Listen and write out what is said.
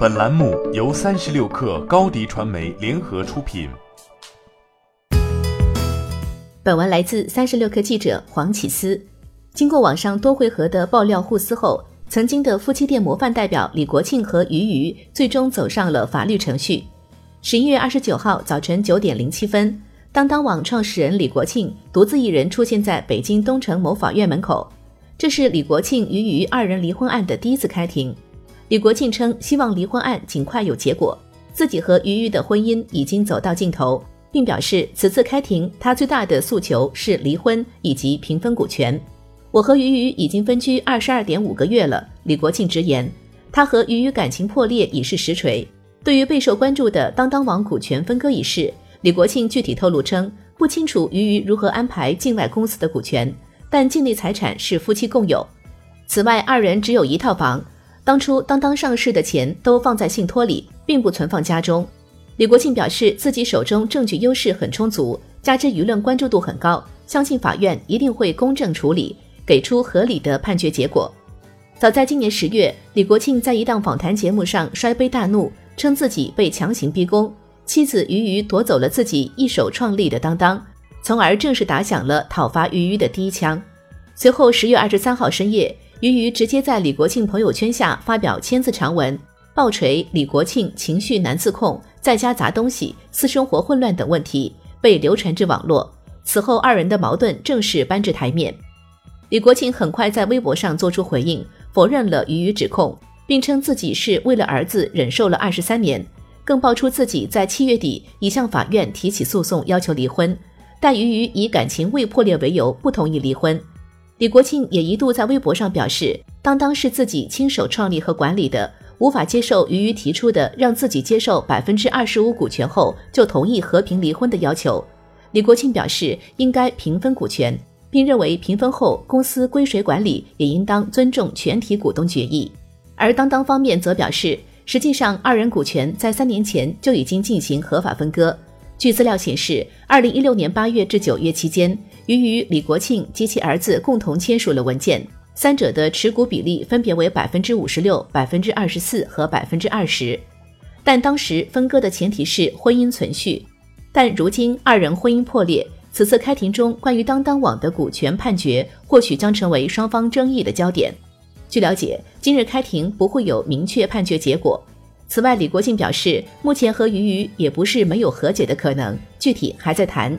本栏目由三十六氪高低传媒联合出品。本文来自三十六氪记者黄启思。经过网上多回合的爆料互撕后，曾经的夫妻店模范代表李国庆和俞渝最终走上了法律程序。十一月二十九号早晨九点零七分，当当网创始人李国庆独自一人出现在北京东城某法院门口。这是李国庆俞渝二人离婚案的第一次开庭。李国庆称，希望离婚案尽快有结果，自己和俞渝的婚姻已经走到尽头，并表示此次开庭他最大的诉求是离婚以及平分股权。我和俞渝已经分居二十二点五个月了，李国庆直言，他和俞渝感情破裂已是实锤。对于备受关注的当当网股权分割一事，李国庆具体透露称，不清楚俞渝如何安排境外公司的股权，但境内财产是夫妻共有。此外，二人只有一套房。当初当当上市的钱都放在信托里，并不存放家中。李国庆表示，自己手中证据优势很充足，加之舆论关注度很高，相信法院一定会公正处理，给出合理的判决结果。早在今年十月，李国庆在一档访谈节目上摔杯大怒，称自己被强行逼宫，妻子俞渝夺走了自己一手创立的当当，从而正式打响了讨伐俞渝的第一枪。随后，十月二十三号深夜。俞渝直接在李国庆朋友圈下发表千字长文，爆锤李国庆情绪难自控，在家砸东西，私生活混乱等问题，被流传至网络。此后，二人的矛盾正式搬至台面。李国庆很快在微博上做出回应，否认了俞渝指控，并称自己是为了儿子忍受了二十三年，更爆出自己在七月底已向法院提起诉讼，要求离婚，但俞渝以感情未破裂为由不同意离婚。李国庆也一度在微博上表示，当当是自己亲手创立和管理的，无法接受俞渝提出的让自己接受百分之二十五股权后就同意和平离婚的要求。李国庆表示，应该平分股权，并认为平分后公司归谁管理也应当尊重全体股东决议。而当当方面则表示，实际上二人股权在三年前就已经进行合法分割。据资料显示，二零一六年八月至九月期间。于于、李国庆及其儿子共同签署了文件，三者的持股比例分别为百分之五十六、百分之二十四和百分之二十。但当时分割的前提是婚姻存续，但如今二人婚姻破裂，此次开庭中关于当当网的股权判决或许将成为双方争议的焦点。据了解，今日开庭不会有明确判决结果。此外，李国庆表示，目前和俞渝也不是没有和解的可能，具体还在谈。